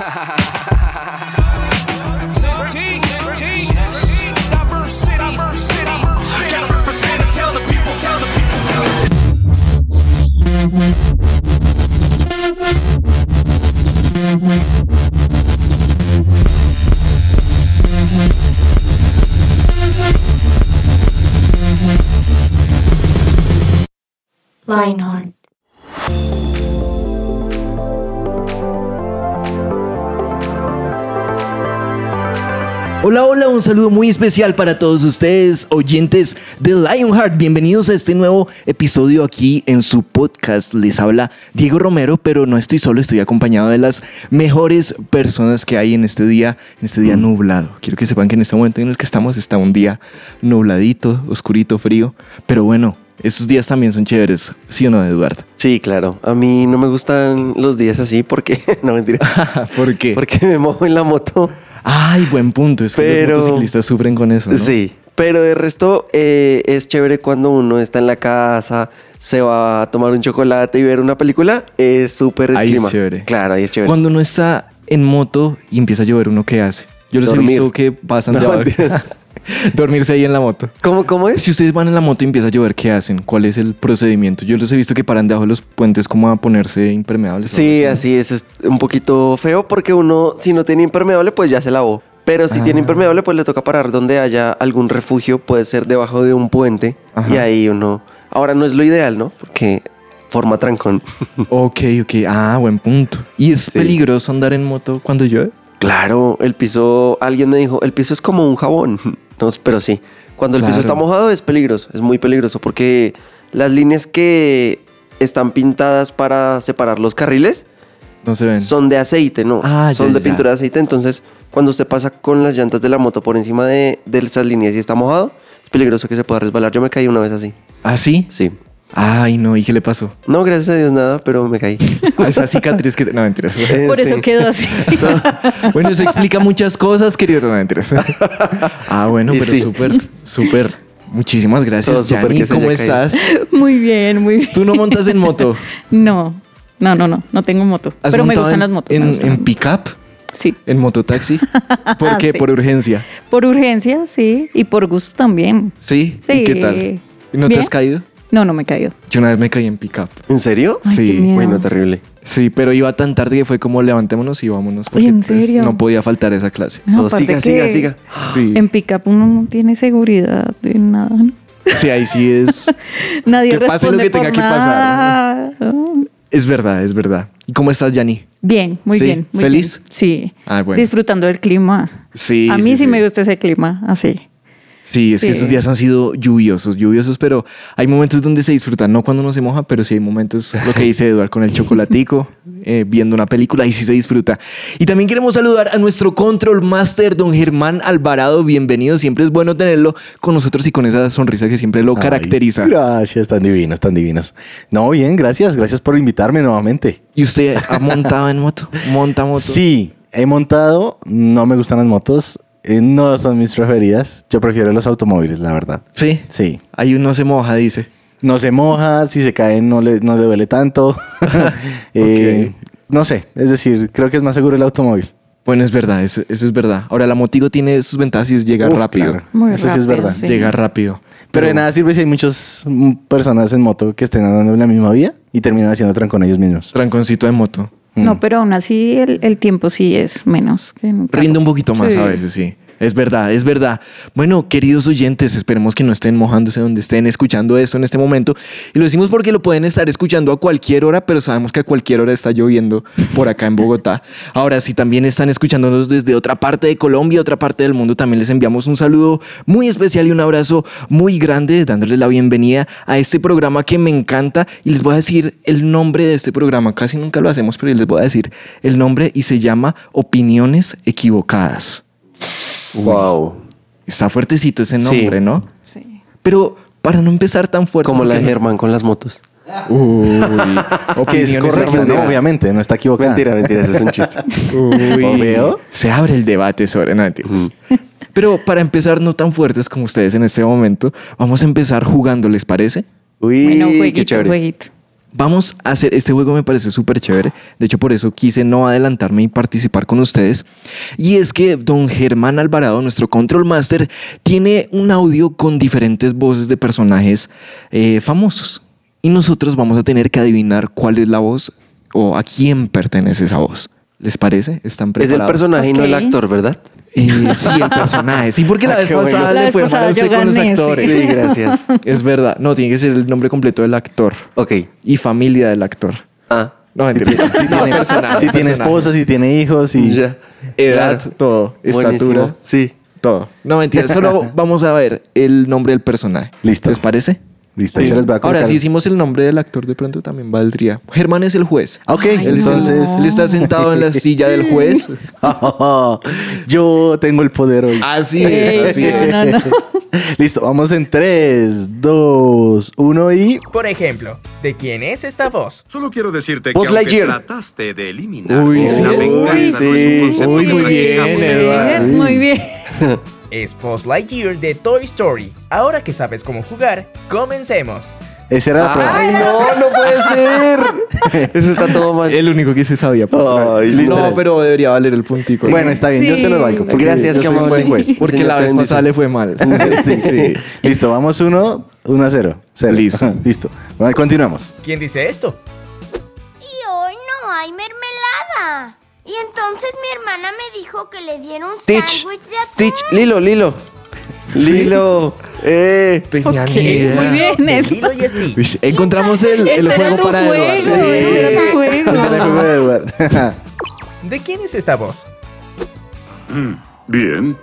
ha ha ha ha Hola, hola, un saludo muy especial para todos ustedes, oyentes de Lionheart. Bienvenidos a este nuevo episodio aquí en su podcast. Les habla Diego Romero, pero no estoy solo, estoy acompañado de las mejores personas que hay en este día, en este día nublado. Quiero que sepan que en este momento en el que estamos está un día nubladito, oscurito, frío, pero bueno, esos días también son chéveres, ¿sí o no, Eduardo? Sí, claro. A mí no me gustan los días así porque, no mentira, ¿Por qué? porque me mojo en la moto. Ay, buen punto. Es que Pero- los motociclistas sufren con eso, ¿no? Sí, pero de resto eh, es chévere cuando uno está en la casa, se va a tomar un chocolate y ver una película, es súper es chévere. Claro, ahí es chévere. Cuando uno está en moto y empieza a llover, ¿uno qué hace? Yo los he Dormir. visto que pasan de No, abajo. Dormirse ahí en la moto. ¿Cómo, ¿Cómo es? Si ustedes van en la moto y empieza a llover, ¿qué hacen? ¿Cuál es el procedimiento? Yo los he visto que paran debajo de los puentes como a ponerse impermeables. Sí, así es, es un poquito feo porque uno si no tiene impermeable pues ya se lavó. Pero si Ah. tiene impermeable pues le toca parar donde haya algún refugio, puede ser debajo de un puente Ajá. y ahí uno... Ahora no es lo ideal, ¿no? Porque forma trancón. Ok, ok. Ah, buen punto. ¿Y es Sí. peligroso andar en moto cuando llueve? Claro, el piso, alguien me dijo, el piso es como un jabón. No, pero sí, cuando el Claro. piso está mojado es peligroso, es muy peligroso porque las líneas que están pintadas para separar los carriles No se ven. son de aceite, ¿no? Ah, son ya, de ya. pintura de aceite, entonces cuando usted pasa con las llantas de la moto por encima de, de esas líneas y está mojado, es peligroso que se pueda resbalar. Yo me caí una vez así, ¿Ah, sí? sí. Ay, no. ¿Y qué le pasó? No, gracias a Dios nada, pero me caí. Ah, esa cicatriz que... No, mentiras. Eh, Por eso sí. quedó así. Bueno, eso explica muchas cosas, querido. No, mentiras. Ah, bueno, Y pero sí. súper, súper. Muchísimas gracias, súper Yanni. ¿Cómo estás? muy bien, muy bien. ¿Tú no montas en moto? No, no, no, no, no tengo moto. ¿Has Pero me gustan en, las motos. me En, gustan pick-up? Sí. ¿En mototaxi? ¿Por qué? Sí. ¿Por urgencia? Por urgencia, sí. Y por gusto también. ¿Sí? Sí. ¿Y qué tal? ¿Y ¿No te has caído? No, no me he caído. Yo una vez me caí en pick-up. ¿En serio? Ay, Sí, qué miedo. Bueno, terrible. Sí, pero iba tan tarde que fue como levantémonos y vámonos. Porque ¿en pues, serio? no podía faltar esa clase. No, Oh, siga, siga, siga. Sí. En pickup uno no tiene seguridad de nada. ¿no? Sí, ahí sí es. Nadie Que pase lo que tenga que pasar. Es verdad, es verdad. ¿Y cómo estás, Yanni? Bien, muy Sí, bien. muy ¿feliz? bien. Sí. Ah, bueno. Disfrutando del clima. Sí. A mí sí, me gusta ese clima, así. Sí, es que Sí. esos días han sido lluviosos, lluviosos, pero hay momentos donde se disfrutan, no cuando uno se moja, pero sí hay momentos, lo que dice Eduard, con el chocolatico, eh, viendo una película, y sí se disfruta. Y también queremos saludar a nuestro control master, don Germán Alvarado, bienvenido, siempre es bueno tenerlo con nosotros y con esa sonrisa que siempre lo Ay, caracteriza. gracias, tan divinos, tan divinos. No, bien, gracias, gracias por invitarme nuevamente. ¿Y usted ha montado en moto? ¿Monta moto? Sí, he montado, no me gustan las motos, eh, no son mis preferidas. Yo prefiero los automóviles, la verdad. Sí. Sí. Ahí uno se moja, dice. No se moja, si se cae no le, no le duele tanto. Eh, No sé, es decir, creo que es más seguro el automóvil. Bueno, es verdad, eso, eso es verdad. Ahora, la motigo tiene sus ventajas y es llegar Uf, rápido. claro. Muy Eso sí es verdad. sí. Llegar rápido. Pero de nada sirve si hay muchas mm, personas en moto que estén andando en la misma vía y terminan haciendo trancón ellos mismos. Tranconcito de moto. No, pero aún así el, el tiempo sí es menos que. Rinde un poquito más Sí. a veces, sí. Es verdad, es verdad. Bueno, queridos oyentes, esperemos que no estén mojándose donde estén escuchando esto en este momento. Y lo decimos porque lo pueden estar escuchando a cualquier hora, pero sabemos que a cualquier hora está lloviendo por acá en Bogotá. Ahora, si también están escuchándonos desde otra parte de Colombia, otra parte del mundo, también les enviamos un saludo muy especial y un abrazo muy grande, dándoles la bienvenida a este programa que me encanta. Y les voy a decir el nombre de este programa. Casi nunca lo hacemos, pero les voy a decir el nombre y se llama Opiniones Equivocadas. Wow. Está fuertecito ese Sí. nombre, ¿no? Sí. Pero para no empezar tan fuerte. Como la de no- Germán con las motos. Uy, Que es correcto, obviamente, no está equivocado. Mentira, mentira, ese es un chiste. Uy, se abre el debate sobre no, mentiras. Pero para empezar no tan fuertes como ustedes en este momento, vamos a empezar jugando, ¿les parece? Uy, Bueno, qué jueguito, chévere. jueguito. Vamos a hacer, este juego me parece súper chévere, de hecho por eso quise no adelantarme y participar con ustedes. Y es que don Germán Alvarado, nuestro Control Master, tiene un audio con diferentes voces de personajes eh, famosos. Y nosotros vamos a tener que adivinar cuál es la voz o a quién pertenece esa voz. ¿Les parece? ¿Están Es preparados? el personaje y no el actor, ¿verdad? Eh, sí, el personaje. Sí, porque la Ah, vez qué bueno. pasada La le vez fue mal a usted con los sí. actores. Sí, gracias. Es verdad. No, tiene que ser el nombre completo del actor Ok. y familia del actor. Ah. No, mentira. Sí, no, personaje, Si tiene esposa, si tiene hijos y... Ya. Edad, Claro. todo. Buenísimo. Estatura, Sí. todo. No, mentira. Solo vamos a ver el nombre del personaje. Listo. ¿Les parece? Listo, ahí se les va a colocar. Ahora, si hicimos el nombre del actor, de pronto también valdría. Germán es el juez. Ok, Ay, Él, entonces... él está sentado en la silla del juez. Yo tengo el poder hoy. Así es, así es. no, no, no. Listo, vamos en 3, 2, 1 y... Por ejemplo, ¿de quién es esta voz? Solo quiero decirte Buzz que aunque trataste de eliminar Uy, la sí. venganza Uy, no es sí. un concepto Uy, que muy bien, practicamos en Eduardo. el- Muy bien. Es Buzz Lightyear de Toy Story. Ahora que sabes cómo jugar, comencemos. Esa era la prueba. Ay, no, no puede ser. Eso está todo mal. El único que se sabía. Ay, listo. No, pero debería valer el puntico. Bueno, está bien, yo Sí. se lo valgo. porque Gracias, yo qué soy un buen juez. Porque Señor, la vez pasada le fue mal. Sí, sí. Listo, vamos 1, 1 a 0. Listo. Listo. Bueno, continuamos. ¿Quién dice esto? Y entonces mi hermana me dijo que le diera un Stitch. sándwich de atún. Stitch. Lilo, Lilo. Lilo. Eh. Tenía Ok, ni idea. muy bien. De. Lilo y Stitch. Encontramos el, el Este era juego tu para juego, Eduardo. ese era tu juego. Ese era el juego de. ¿De quién es esta voz? Mm, Bien.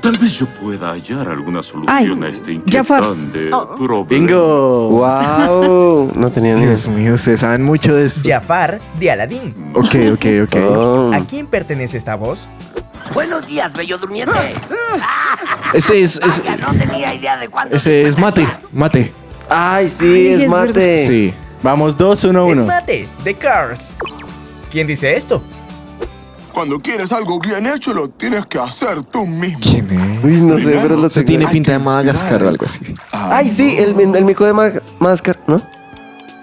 Tal vez yo pueda hallar alguna solución Ay, a este Jafar. inquietante problema. Bingo. Wow. No tenía ni idea. Dios mío, ustedes saben mucho de esto. Jafar de Aladdin. Ok, ok, ok. Oh. ¿A quién pertenece esta voz? Buenos días, bello durmiente. Ese es, es- Ya no tenía idea de cuándo. ese es mate, mate. Ay, sí, Ay, es es mate. Sí. Vamos 2, 1, Es 1. Mate, de Cars. ¿Quién dice esto? Cuando quieres algo bien hecho, lo tienes que hacer tú mismo. ¿Quién es? Uy, no sé, pero lo Se tiene pinta de Madagascar o algo así. Ay, sí, el, el mico de Ma- Madagascar, ¿no?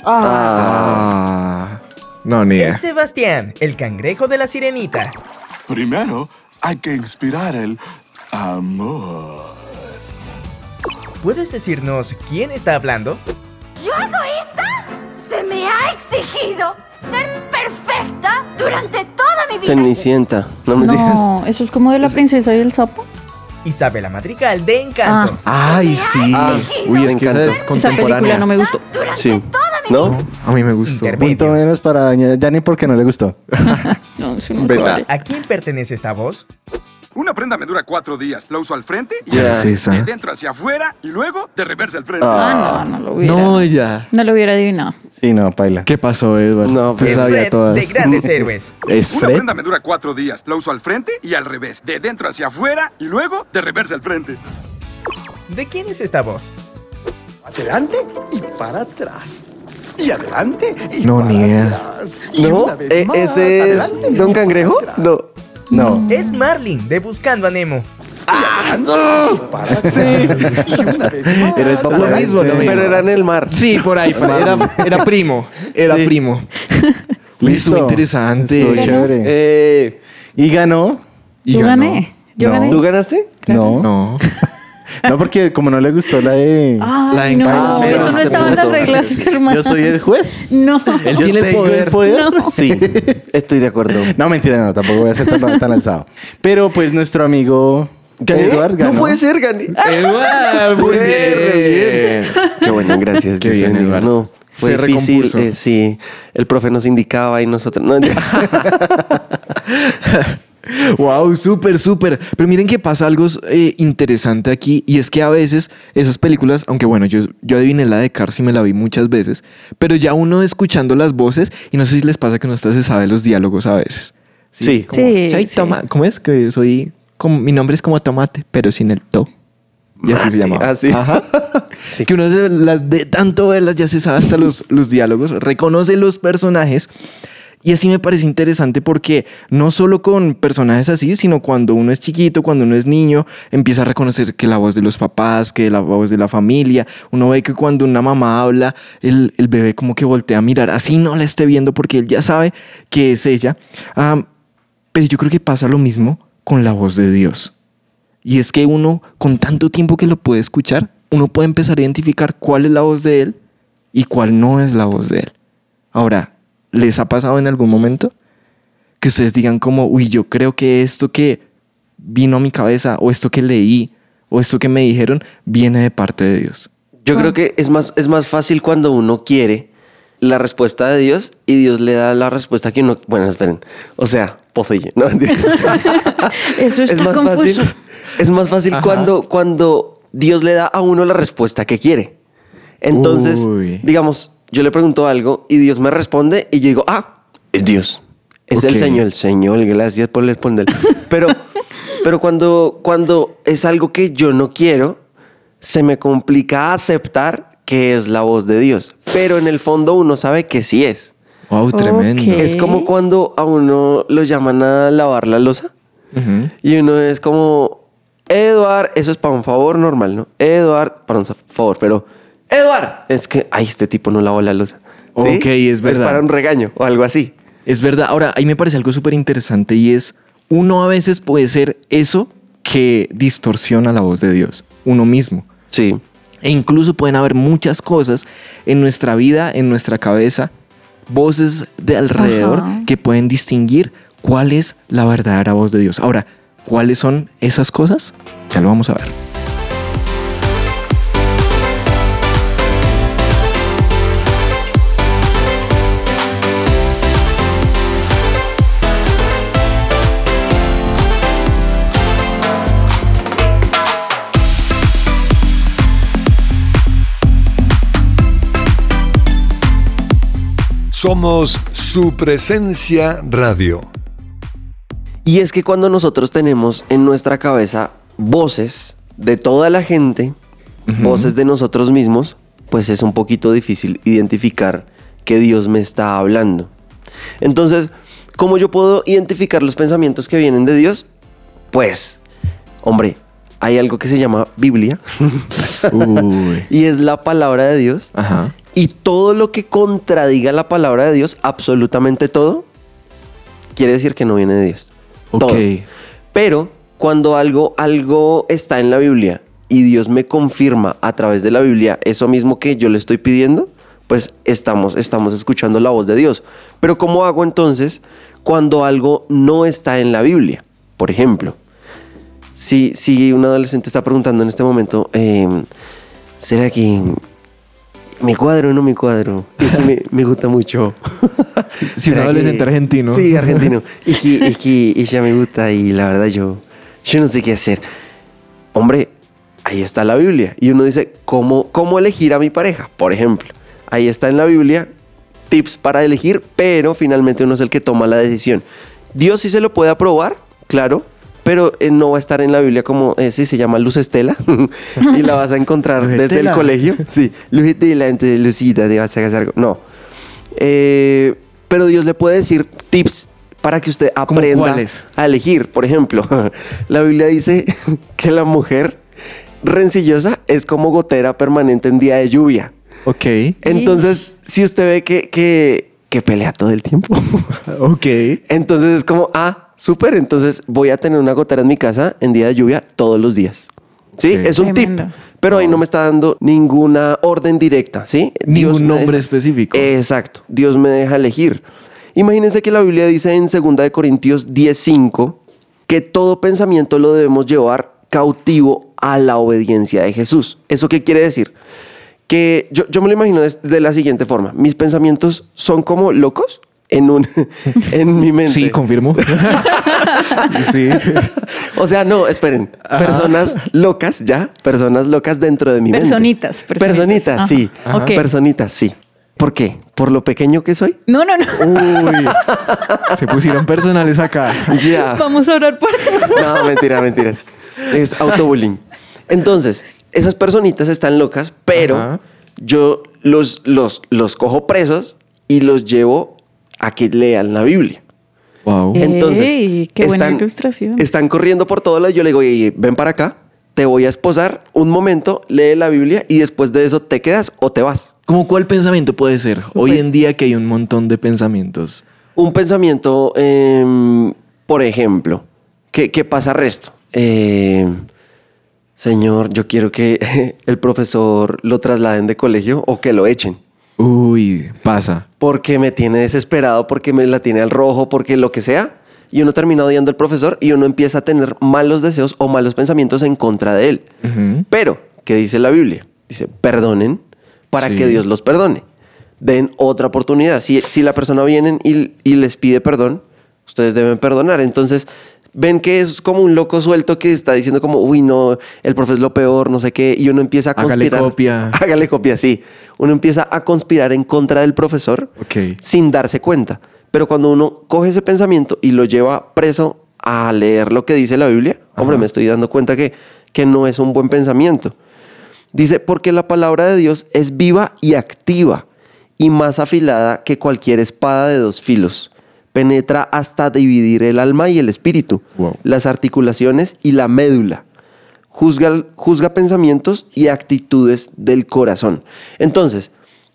Ah. No, ni idea. Es Sebastián, el cangrejo de la sirenita. Primero, hay que inspirar el amor. ¿Puedes decirnos quién está hablando? ¿Yo egoísta? Se me ha exigido ser perfecta durante toda mi vida. Cenicienta. No me digas. No, eso es como de la princesa y el sapo. Isabela Madrigal de Encanto. Ay, sí. Ah, Uy, es que esa es Esa contemporánea. película no me gustó. Durante Sí. toda mi ¿No? A mí me gustó. Intermedio. Punto menos para Yanni porque no le gustó. No, Beta. vale. ¿A quién pertenece esta voz? Una prenda me dura cuatro días. La uso al frente y. ¿Qué es de dentro hacia afuera y luego de reversa al frente. Ah, no, no lo hubiera. No, ya. No lo hubiera adivinado. Sí, no, paila. ¿Qué pasó, Edward? No, pues- Es sabía todas. de Grandes Héroes. ¿Es Una Fred? prenda me dura cuatro días. La uso al frente y al revés. De dentro hacia afuera y luego de reversa al frente. ¿De quién es esta voz? Adelante y para atrás. Y adelante y No, para ni idea. atrás. Y ¿No? una vez Eh, más, ¿Ese es Don Cangrejo? No. No. Es Marlin de Buscando a Nemo. Adelante y para una vez más. Era el papá Lo mismo, lo mismo. Pero era en el mar. Sí, por ahí. por ahí. Era, era primo. Era Sí. primo. Listo. Listo. interesante. Estuvo Ganó. chévere. Eh, Y ganó. Y Yo ganó. gané. Yo No. gané. ¿Tú ganaste? No. No. No, porque como no le gustó la de. Ay, La no, encanto. eso no Ah, estaba en las reglas, hermano. Yo soy el juez. No. Él Yo tiene el tengo poder. No. Sí. Estoy de acuerdo. No, mentira, no, tampoco voy a ser tan, tan alzado. Pero pues nuestro amigo Edward ganó. No puede ser, gané. Edward, muy Bien, bien. Qué bueno, gracias. Qué bien. No, fue Se difícil. eh, sí, el profe nos indicaba y nosotros. No, Wow, súper, súper. Pero miren que pasa algo eh, interesante aquí y es que a veces esas películas, aunque bueno, yo, yo adiviné la de Cars y me la vi muchas veces, pero ya uno escuchando las voces y no sé si les pasa que uno hasta se sabe los diálogos a veces. Sí. Como, Sí, "Soy sí. toma-". ¿Cómo es? Que soy, como, mi nombre es como tomate, pero sin el to. Y así se llama. Ah, sí. Ajá. Sí. Que uno se las de tanto verlas ya se sabe hasta los, los diálogos, reconoce los personajes Y así me parece interesante porque no solo con personajes así, sino cuando uno es chiquito, cuando uno es niño, empieza a reconocer que la voz de los papás, que la voz de la familia, uno ve que cuando una mamá habla, el, el bebé como que voltea a mirar, así no la esté viendo porque él ya sabe que es ella. Pero yo creo que pasa lo mismo con la voz de Dios. Y es que uno, con tanto tiempo que lo puede escuchar, uno puede empezar a identificar cuál es la voz de Él y cuál no es la voz de Él. Ahora, ¿les ha pasado en algún momento que ustedes digan como, uy, yo creo que esto que vino a mi cabeza o esto que leí o esto que me dijeron viene de parte de Dios? Yo creo que es más, es más fácil cuando uno quiere la respuesta de Dios y Dios le da la respuesta que uno. Bueno, esperen. O sea, pocillo. No. Eso está es más confuso. fácil. Es más fácil Ajá. cuando, cuando Dios le da a uno la respuesta que quiere. Entonces, Uy. digamos, yo le pregunto algo y Dios me responde y yo digo, ah, es Dios. Es el. Señor, el Señor, gracias por responder. Pero, pero cuando, cuando es algo que yo no quiero, se me complica aceptar que es la voz de Dios. Pero en el fondo uno sabe que sí es. Wow, tremendo. Es como cuando a uno lo llaman a lavar la losa Ujú. y uno es como, Eduard, eso es para un favor normal, ¿no? Eduard, para un favor, pero, Eduard, es que, ay, este tipo no lavó la losa. ¿Sí? Ok, es verdad. para un regaño o algo así. Es verdad. Ahora, ahí me parece algo súper interesante y es, uno a veces puede ser eso que distorsiona la voz de Dios, uno mismo. Sí. E incluso pueden haber muchas cosas en nuestra vida, en nuestra cabeza, voces de alrededor Ajá. que pueden distinguir cuál es la verdadera voz de Dios. Ahora, ¿cuáles son esas cosas? Ya lo vamos a ver. Somos su presencia radio. Y es que cuando nosotros tenemos en nuestra cabeza voces de toda la gente, voces de nosotros mismos, pues es un poquito difícil identificar que Dios me está hablando. Entonces, ¿cómo yo puedo identificar los pensamientos que vienen de Dios? Pues, hombre, hay algo que se llama Biblia y es la palabra de Dios. Ajá. Y todo lo que contradiga la palabra de Dios, absolutamente todo, quiere decir que no viene de Dios. Ok. Todo. Pero cuando algo, algo está en la Biblia y Dios me confirma a través de la Biblia eso mismo que yo le estoy pidiendo, pues estamos, estamos escuchando la voz de Dios. Pero ¿cómo hago entonces cuando algo no está en la Biblia? Por ejemplo, si, si un adolescente está preguntando en este momento, eh, ¿será que mi cuadro no mi cuadro? Que me, me gusta mucho. Si ¿Será adolescente que- argentino. Sí, argentino. Y que, y que ella me gusta y la verdad yo, yo no sé qué hacer. Hombre, ahí está la Biblia. Y uno dice, ¿cómo, ¿cómo elegir a mi pareja? Por ejemplo, ahí está en la Biblia tips para elegir, pero finalmente uno es el que toma la decisión. Dios sí se lo puede aprobar, claro, pero eh, no va a estar en la Biblia como, eh, sí, se llama Luz Estela, y la vas a encontrar desde el colegio. Sí, Luz Estela, Lucita, te vas a hacer algo. No. Eh, pero Dios le puede decir tips para que usted ¿Cómo aprenda a elegir. Por ejemplo, la Biblia dice que la mujer rencillosa es como gotera permanente en día de lluvia. Ok. Entonces, si usted ve que, que, que pelea todo el tiempo, Ok. entonces es como, ah, súper, entonces voy a tener una gotera en mi casa en día de lluvia todos los días. ¿Sí? Ok. Es un Tremendo. tip. Pero ahí no me está dando ninguna orden directa, ¿sí? Dios Ningún me nombre deja- específico. Exacto. Dios me deja elegir. Imagínense que la Biblia dice en 2 de Corintios 10:5 que todo pensamiento lo debemos llevar cautivo a la obediencia de Jesús. ¿Eso qué quiere decir? Que yo, yo me lo imagino de, de la siguiente forma. Mis pensamientos son como locos en, un, en mi mente. Sí, confirmo. sí. O sea, no, esperen. Personas locas, ya. Personas locas dentro de mi Personitas, mente. personitas. Personitas, sí. Ajá. Personitas, sí. ¿Por qué? ¿Por lo pequeño que soy? No, no, no. Uy. Se pusieron personales acá. Ya. Vamos a orar por No, mentira, mentiras. Es autobullying. Entonces, esas personitas están locas, pero Ajá. yo los, los, los cojo presos y los llevo a que lean la Biblia. Wow. Entonces, Ey, qué buena están, ilustración. están corriendo por todo lado. Yo le digo, "Oye, ven para acá, te voy a esposar un momento, lee la Biblia y después de eso te quedas o te vas. ¿Cómo cuál pensamiento puede ser? Hoy en día que hay un montón de pensamientos. Un pensamiento, em, por ejemplo, ¿qué, qué pasa resto? Em, señor, yo quiero que el profesor lo trasladen de colegio o que lo echen. Uy, pasa. Porque me tiene desesperado, porque me la tiene al rojo, porque lo que sea. Y uno termina odiando al profesor y uno empieza a tener malos deseos o malos pensamientos en contra de él. Pero, ¿qué dice la Biblia? Dice, perdonen para Sí. que Dios los perdone. Den otra oportunidad. Si, si la persona viene y, y les pide perdón, ustedes deben perdonar. Entonces, ven que es como un loco suelto que está diciendo como, uy, no, el profe es lo peor, no sé qué, y uno empieza a Hágale conspirar. copia. Hágale copia, sí. Uno empieza a conspirar en contra del profesor sin darse cuenta. Pero cuando uno coge ese pensamiento y lo lleva preso a leer lo que dice la Biblia, hombre, me estoy dando cuenta que, que no es un buen pensamiento. Dice, porque la palabra de Dios es viva y activa y más afilada que cualquier espada de dos filos. Penetra hasta dividir el alma y el espíritu, Wow. las articulaciones y la médula. Juzga, juzga pensamientos y actitudes del corazón. Entonces,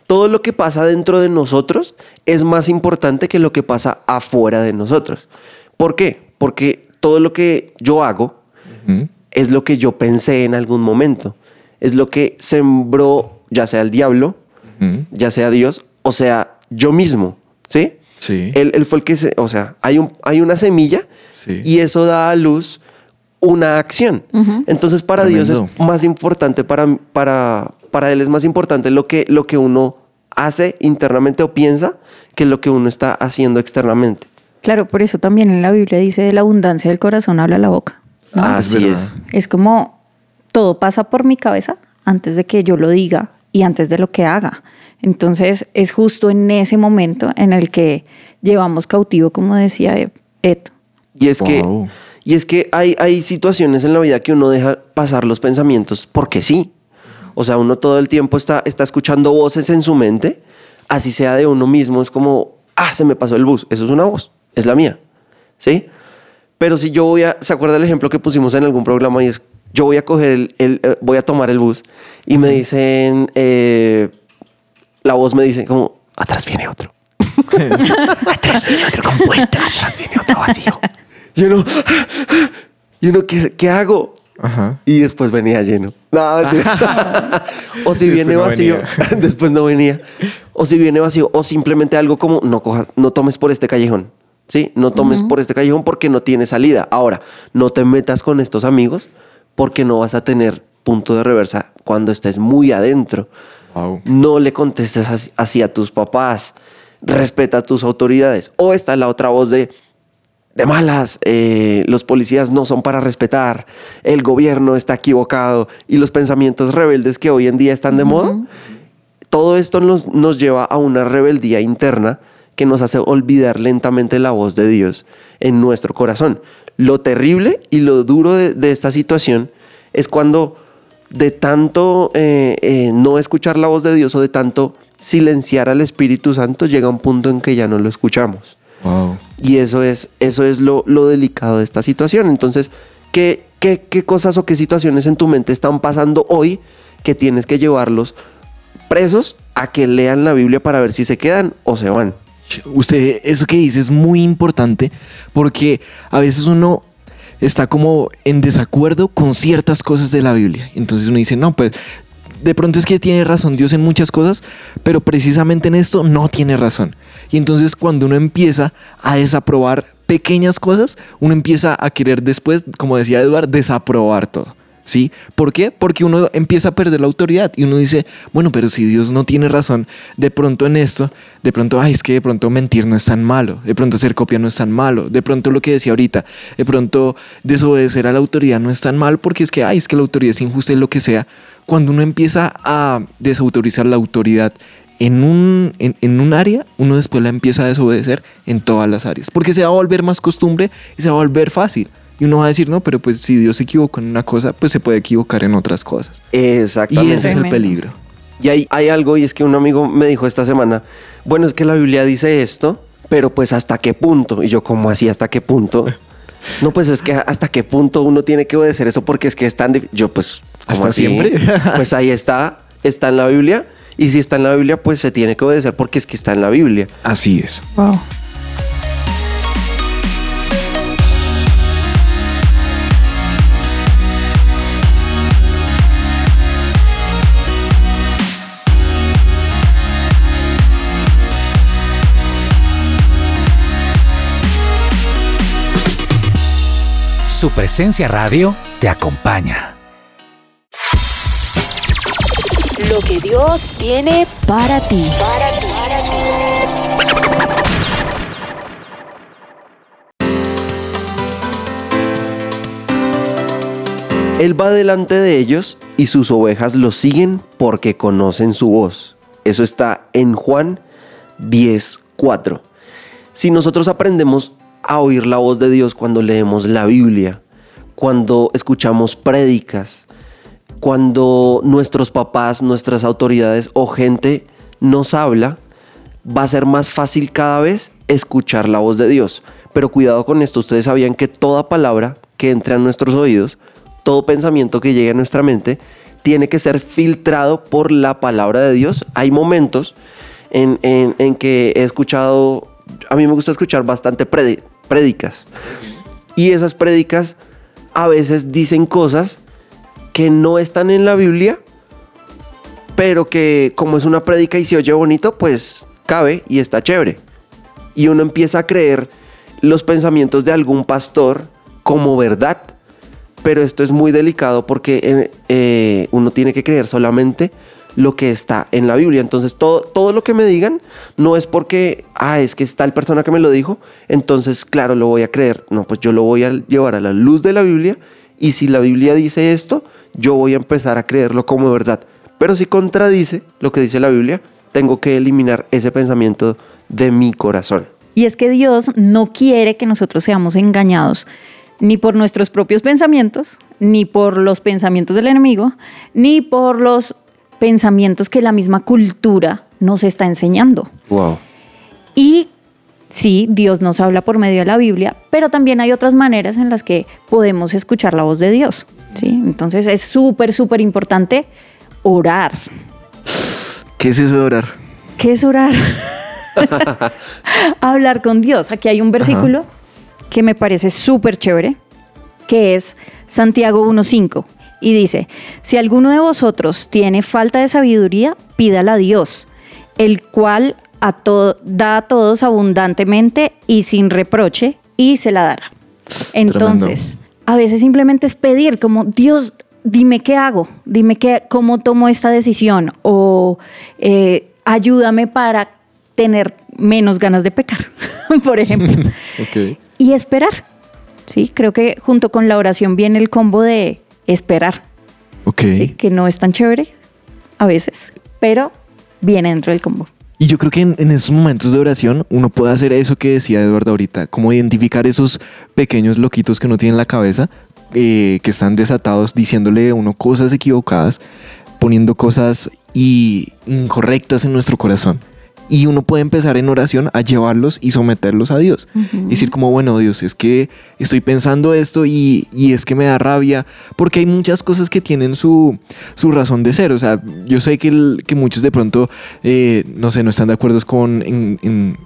todo lo que pasa dentro de nosotros es más importante que lo que pasa afuera de nosotros. ¿Por qué? Porque todo lo que yo hago es lo que yo pensé en algún momento. Es lo que sembró ya sea el diablo, ya sea Dios, o sea yo mismo. ¿Sí? Sí. Él, él fue el que se, o sea, hay, un, hay una semilla Sí. y eso da a luz una acción. Entonces para Dios es más importante, para, para, para Él es más importante lo que, lo que uno hace internamente o piensa que lo que uno está haciendo externamente. Claro, por eso también en la Biblia dice de la abundancia del corazón habla la boca. ¿no? Así verdad. es. Es como todo pasa por mi cabeza antes de que yo lo diga y antes de lo que haga. Entonces es justo en ese momento en el que llevamos cautivo, como decía Ed. Ed. Y es Wow. que, y es que hay, hay situaciones en la vida que uno deja pasar los pensamientos porque sí. O sea, uno todo el tiempo está, está escuchando voces en su mente, así sea de uno mismo, es como, ah, se me pasó el bus, eso es una voz, es la mía, ¿sí? Pero si yo voy a, ¿se acuerda el ejemplo que pusimos en algún programa? Y es, yo voy a coger el, el, eh, voy a tomar el bus y me dicen, eh, la voz me dice como, atrás viene otro. atrás viene otro compuesto, atrás viene otro vacío. Y uno, y uno ¿qué, qué hago? Ajá. Y después venía lleno. No, o si viene no vacío, venía. después no venía. O si viene vacío, o simplemente algo como no cojas, no tomes por este callejón. ¿Sí? No tomes por este callejón porque no tiene salida. Ahora, no te metas con estos amigos porque no vas a tener punto de reversa cuando estés muy adentro. Wow. No le contestes así- así a tus papás. Respeta a tus autoridades. O está la otra voz de, de malas, eh, los policías no son para respetar, el gobierno está equivocado y los pensamientos rebeldes que hoy en día están de moda. Todo esto nos, nos lleva a una rebeldía interna que nos hace olvidar lentamente la voz de Dios en nuestro corazón. Lo terrible y lo duro de, de esta situación es cuando de tanto eh, eh, no escuchar la voz de Dios o de tanto silenciar al Espíritu Santo llega un punto en que ya no lo escuchamos. Wow. Y eso es, eso es lo, lo delicado de esta situación. Entonces, ¿qué, qué, qué cosas o qué situaciones en tu mente están pasando hoy que tienes que llevarlos presos a que lean la Biblia para ver si se quedan o se van? Usted, eso que dice es muy importante porque a veces uno está como en desacuerdo con ciertas cosas de la Biblia. Entonces uno dice, no, pues de pronto es que tiene razón Dios en muchas cosas, pero precisamente en esto no tiene razón. Y entonces cuando uno empieza a desaprobar pequeñas cosas, uno empieza a querer después, como decía Eduard, desaprobar todo. ¿Sí? ¿Por qué? Porque uno empieza a perder la autoridad y uno dice, bueno, pero si Dios no tiene razón, de pronto en esto, de pronto, ay, es que de pronto mentir no es tan malo, de pronto hacer copia no es tan malo, de pronto lo que decía ahorita, de pronto desobedecer a la autoridad no es tan mal porque es que, ay, es que la autoridad es injusta y lo que sea. Cuando uno empieza a desautorizar la autoridad en un, en un área, uno después la empieza a desobedecer en todas las áreas, porque se va a volver más costumbre y se va a volver fácil. Y uno va a decir, no, pero pues si Dios se equivocó en una cosa, pues se puede equivocar en otras cosas. Y Exactamente. ese es el peligro. Y hay, hay algo, y es que un amigo me dijo esta semana, bueno, es que la Biblia dice esto, pero pues hasta qué punto. Y yo, ¿cómo así hasta qué punto? No, pues es que hasta qué punto uno tiene que obedecer eso porque es que es tan difícil. Yo, pues, ¿cómo ¿Hasta así? siempre? Pues ahí está, está en la Biblia. Y si está en la Biblia, pues se tiene que obedecer porque es que está en la Biblia. Así es. Wow. Su presencia radio te acompaña. Lo que Dios tiene para ti. Él va delante de ellos y sus ovejas lo siguen porque conocen su voz. Eso está en Juan 10:4. Si nosotros aprendemos a oír la voz de Dios cuando leemos la Biblia, cuando escuchamos prédicas, cuando nuestros papás, nuestras autoridades o gente nos habla, va a ser más fácil cada vez escuchar la voz de Dios. Pero cuidado con esto, ustedes sabían que toda palabra que entra a nuestros oídos, todo pensamiento que llegue a nuestra mente, tiene que ser filtrado por la palabra de Dios. Hay momentos en, en- que he escuchado, a mí me gusta escuchar bastante predi- prédicas. Y esas prédicas a veces dicen cosas que no están en la Biblia, pero que como es una prédica y se oye bonito, pues cabe y está chévere. Y uno empieza a creer los pensamientos de algún pastor como verdad. Pero esto es muy delicado porque eh, eh, uno tiene que creer solamente lo que está en la Biblia. Entonces todo, todo lo que me digan no es porque, ah, es que es tal persona que me lo dijo, entonces claro, lo voy a creer. No, pues yo lo voy a llevar a la luz de la Biblia y si la Biblia dice esto, yo voy a empezar a creerlo como verdad. Pero si contradice lo que dice la Biblia, tengo que eliminar ese pensamiento de mi corazón. Y es que Dios no quiere que nosotros seamos engañados ni por nuestros propios pensamientos, ni por los pensamientos del enemigo, ni por los pensamientos que la misma cultura nos está enseñando. Wow. Y sí, Dios nos habla por medio de la Biblia, pero también hay otras maneras en las que podemos escuchar la voz de Dios. ¿sí? Entonces es súper, súper importante orar. ¿Qué es eso de orar? ¿Qué es orar? Hablar con Dios. Aquí hay un versículo que me parece súper chévere, que es Santiago 1.5. Y dice, si alguno de vosotros tiene falta de sabiduría, pídala a Dios, el cual a da a todos abundantemente y sin reproche, y se la dará. Entonces, a veces simplemente es pedir como, Dios, dime qué hago, dime qué, cómo tomo esta decisión, o eh, ayúdame para tener menos ganas de pecar, por ejemplo. Y esperar. Sí, creo que junto con la oración viene el combo de esperar, Ok. ¿sí? que no es tan chévere a veces, pero viene dentro del combo. Y yo creo que en, en esos momentos de oración uno puede hacer eso que decía Eduardo ahorita, como identificar esos pequeños loquitos que uno tiene en la cabeza, eh, que están desatados diciéndole a uno cosas equivocadas, poniendo cosas y incorrectas en nuestro corazón. Y uno puede empezar en oración a llevarlos y someterlos a Dios. Y decir como, bueno, Dios, es que estoy pensando esto y, y es que me da rabia, porque hay muchas cosas que tienen su, su razón de ser. O sea, yo sé que, el- que muchos de pronto, eh, no sé, no están de acuerdo con, en- en-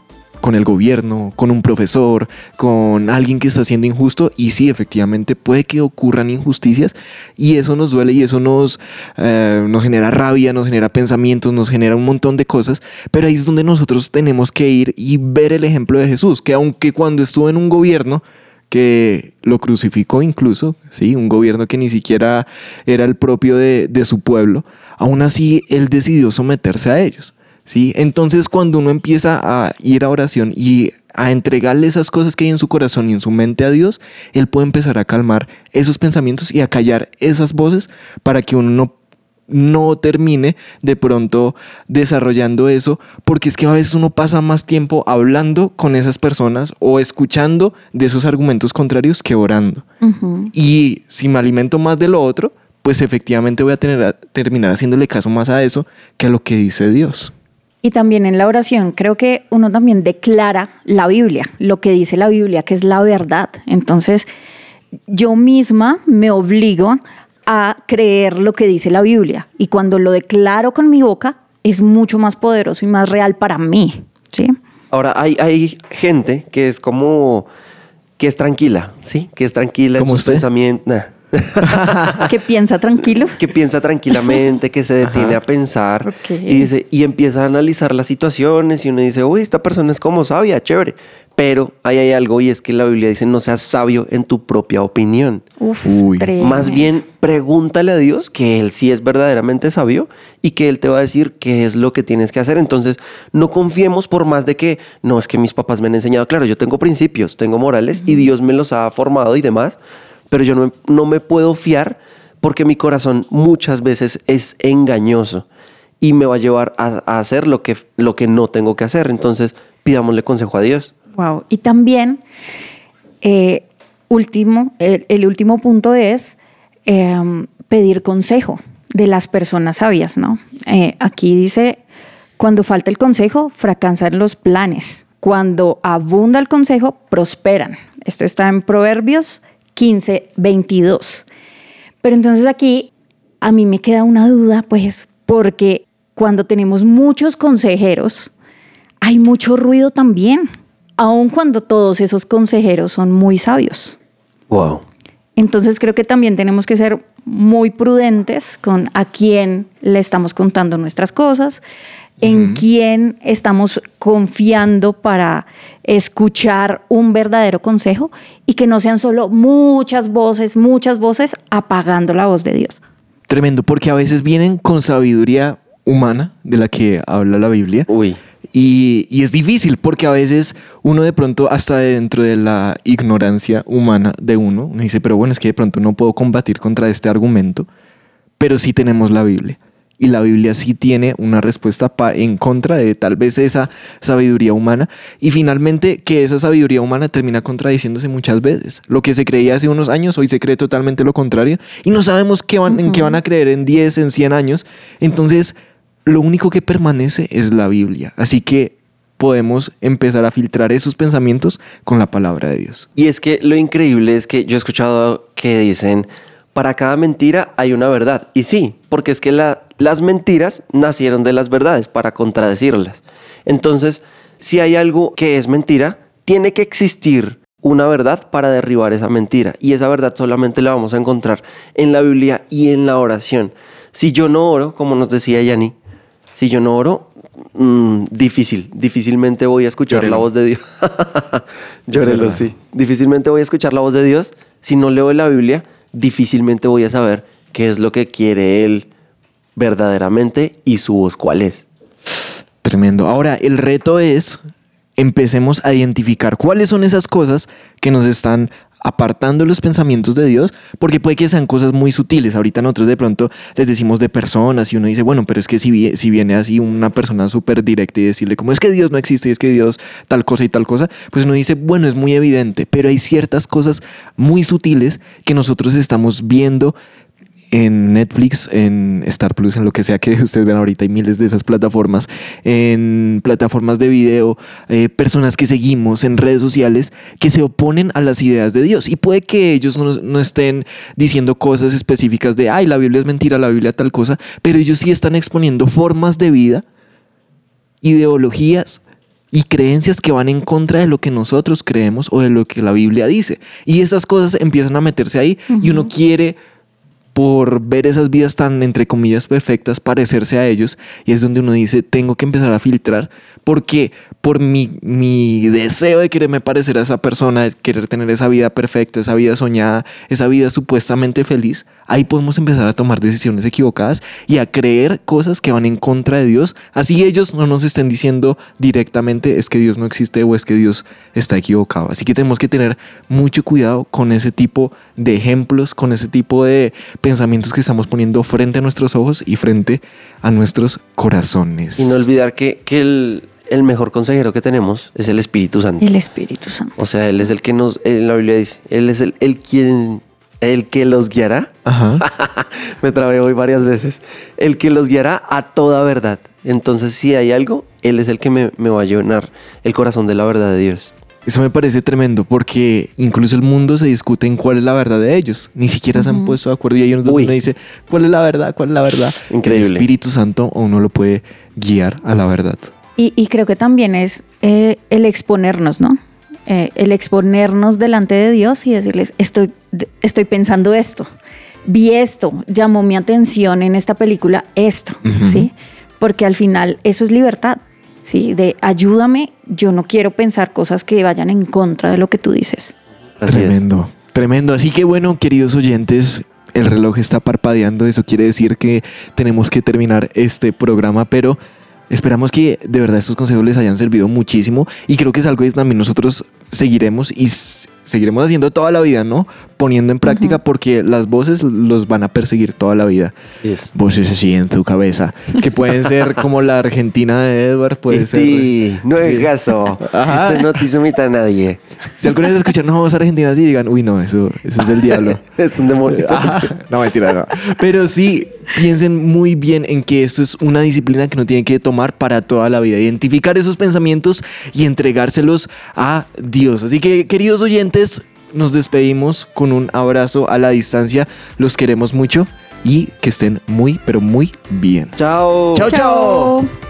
con el gobierno, con un profesor, con alguien que está siendo injusto. Y sí, efectivamente, puede que ocurran injusticias y eso nos duele y eso nos, eh, nos genera rabia, nos genera pensamientos, nos genera un montón de cosas. Pero ahí es donde nosotros tenemos que ir y ver el ejemplo de Jesús, que aunque cuando estuvo en un gobierno, que lo crucificó incluso, ¿sí? un gobierno que ni siquiera era el propio de, de su pueblo, aún así él decidió someterse a ellos. ¿Sí? Entonces cuando uno empieza a ir a oración y a entregarle esas cosas que hay en su corazón y en su mente a Dios, él puede empezar a calmar esos pensamientos y a callar esas voces para que uno no no termine de pronto desarrollando eso, porque es que a veces uno pasa más tiempo hablando con esas personas o escuchando de esos argumentos contrarios que orando. Y si me alimento más de lo otro, pues efectivamente voy a tener a- terminar haciéndole caso más a eso que a lo que dice Dios. Y también en la oración creo que uno también declara la Biblia, lo que dice la Biblia, que es la verdad. Entonces yo misma me obligo a creer lo que dice la Biblia y cuando lo declaro con mi boca es mucho más poderoso y más real para mí. ¿sí? Ahora, hay, hay gente que es como, que es tranquila, ¿sí? Que es tranquila en ¿Como sus usted? pensamientos. Nah. Que piensa tranquilo. que piensa tranquilamente, que se detiene a pensar y dice y empieza a analizar las situaciones y uno dice, uy, esta persona es como sabia, chévere. Pero ahí hay algo y es que la Biblia dice, no seas sabio en tu propia opinión. Uf, Uy. Más bien, pregúntale a Dios que Él sí es verdaderamente sabio y que Él te va a decir qué es lo que tienes que hacer. Entonces, no confiemos por más de que, no, es que mis papás me han enseñado, claro, yo tengo principios, tengo morales y Dios me los ha formado y demás, pero yo no, no me puedo fiar porque mi corazón muchas veces es engañoso y me va a llevar a, hacer lo que, lo que no tengo que hacer. Entonces, pidámosle consejo a Dios. Wow. Y también, eh, último, el, el último punto es eh, pedir consejo de las personas sabias, ¿no? Eh, aquí dice, cuando falta el consejo, fracasan los planes. Cuando abunda el consejo, prosperan. Esto está en Proverbios 15, 22. Pero entonces aquí a mí me queda una duda, pues, porque cuando tenemos muchos consejeros, hay mucho ruido también, aun cuando todos esos consejeros son muy sabios. Wow. Entonces creo que también tenemos que ser muy prudentes con a quién le estamos contando nuestras cosas, en quién estamos confiando para escuchar un verdadero consejo y que no sean solo muchas voces, muchas voces apagando la voz de Dios. Tremendo, porque a veces vienen con sabiduría humana de la que habla la Biblia. Uy. Y, y es difícil porque a veces uno de pronto, hasta dentro de la ignorancia humana de uno, uno dice, pero bueno, es que de pronto no puedo combatir contra este argumento, pero sí tenemos la Biblia. Y la Biblia sí tiene una respuesta en contra de tal vez esa sabiduría humana. Y finalmente que esa sabiduría humana termina contradiciéndose muchas veces. Lo que se creía hace unos años, hoy se cree totalmente lo contrario. Y no sabemos qué van, en qué van a creer en 10, en 100 años. Entonces, lo único que permanece es la Biblia. Así que podemos empezar a filtrar esos pensamientos con la palabra de Dios. Y es que lo increíble es que yo he escuchado que dicen, para cada mentira hay una verdad. Y sí, porque es que la- las mentiras nacieron de las verdades para contradecirlas. Entonces, si hay algo que es mentira, tiene que existir una verdad para derribar esa mentira. Y esa verdad solamente la vamos a encontrar en la Biblia y en la oración. Si yo no oro, como nos decía Yani, si yo no oro, mm, difícil, difícilmente voy a escuchar la voz de Dios. Verdad. sí. Difícilmente voy a escuchar la voz de Dios. Si no leo la Biblia, difícilmente voy a saber qué es lo que quiere Él verdaderamente y su voz cuál es. Tremendo. Ahora, el reto es, empecemos a identificar cuáles son esas cosas que nos están apartando los pensamientos de Dios, porque puede que sean cosas muy sutiles. Ahorita nosotros de pronto les decimos de personas y uno dice, bueno, pero es que si, si viene así una persona súper directa y decirle como es que Dios no existe y es que Dios tal cosa y tal cosa, pues uno dice, bueno, es muy evidente, pero hay ciertas cosas muy sutiles que nosotros estamos viendo en Netflix, en Star Plus, en lo que sea que ustedes vean ahorita, hay miles de esas plataformas, en plataformas de video, eh, personas que seguimos en redes sociales que se oponen a las ideas de Dios. Y puede que ellos no, no estén diciendo cosas específicas de, ay, la Biblia es mentira, la Biblia tal cosa, pero ellos sí están exponiendo formas de vida, ideologías y creencias que van en contra de lo que nosotros creemos o de lo que la Biblia dice. Y esas cosas empiezan a meterse ahí y uno quiere por ver esas vidas tan, entre comillas, perfectas, parecerse a ellos. Y es donde uno dice, tengo que empezar a filtrar, porque por mi, mi deseo de quererme parecer a esa persona, de querer tener esa vida perfecta, esa vida soñada, esa vida supuestamente feliz, ahí podemos empezar a tomar decisiones equivocadas y a creer cosas que van en contra de Dios. Así ellos no nos estén diciendo directamente es que Dios no existe o es que Dios está equivocado. Así que tenemos que tener mucho cuidado con ese tipo de ejemplos, con ese tipo de pensamientos que estamos poniendo frente a nuestros ojos y frente a nuestros corazones. Y no olvidar que, que el, el mejor consejero que tenemos es el Espíritu Santo. El Espíritu Santo. O sea, Él es el que nos, en la Biblia dice, Él es el, el quien, el que los guiará. Ajá. Me trabé hoy varias veces. El que los guiará a toda verdad. Entonces, si hay algo, Él es el que me, me va a llenar el corazón de la verdad de Dios. Eso me parece tremendo porque incluso el mundo se discute en cuál es la verdad de ellos. Ni siquiera se han puesto de acuerdo y hay uno dice cuál es la verdad, cuál es la verdad. Increíble. El Espíritu Santo o uno lo puede guiar a la verdad. Y, y creo que también es eh, el exponernos, ¿no? Eh, el exponernos delante de Dios y decirles, estoy, estoy pensando esto, vi esto, llamó mi atención en esta película esto, ¿sí? Porque al final eso es libertad, ¿sí? De ayúdame, yo no quiero pensar cosas que vayan en contra de lo que tú dices. tremendo, tremendo. Así que bueno, queridos oyentes, el reloj está parpadeando, eso quiere decir que tenemos que terminar este programa, pero esperamos que de verdad estos consejos les hayan servido muchísimo y creo que es algo que también nosotros seguiremos y seguiremos haciendo toda la vida, ¿no? Poniendo en práctica porque las voces los van a perseguir toda la vida. Voces así en tu cabeza, que pueden ser como la Argentina de Edward, puede ser. Sí, no es caso. Ajá. Eso no te mitad a nadie. Si alguna vez escuchan una voz argentina así, digan, uy, no, eso, eso es del diablo. es un demonio. Ajá. No, mentira, no. Pero sí, piensen muy bien en que esto es una disciplina que no tienen que tomar para toda la vida. Identificar esos pensamientos y entregárselos a Dios. Así que, queridos oyentes, nos despedimos con un abrazo a la distancia. Los queremos mucho y que estén muy, pero muy bien. Chao. Chao, chao. En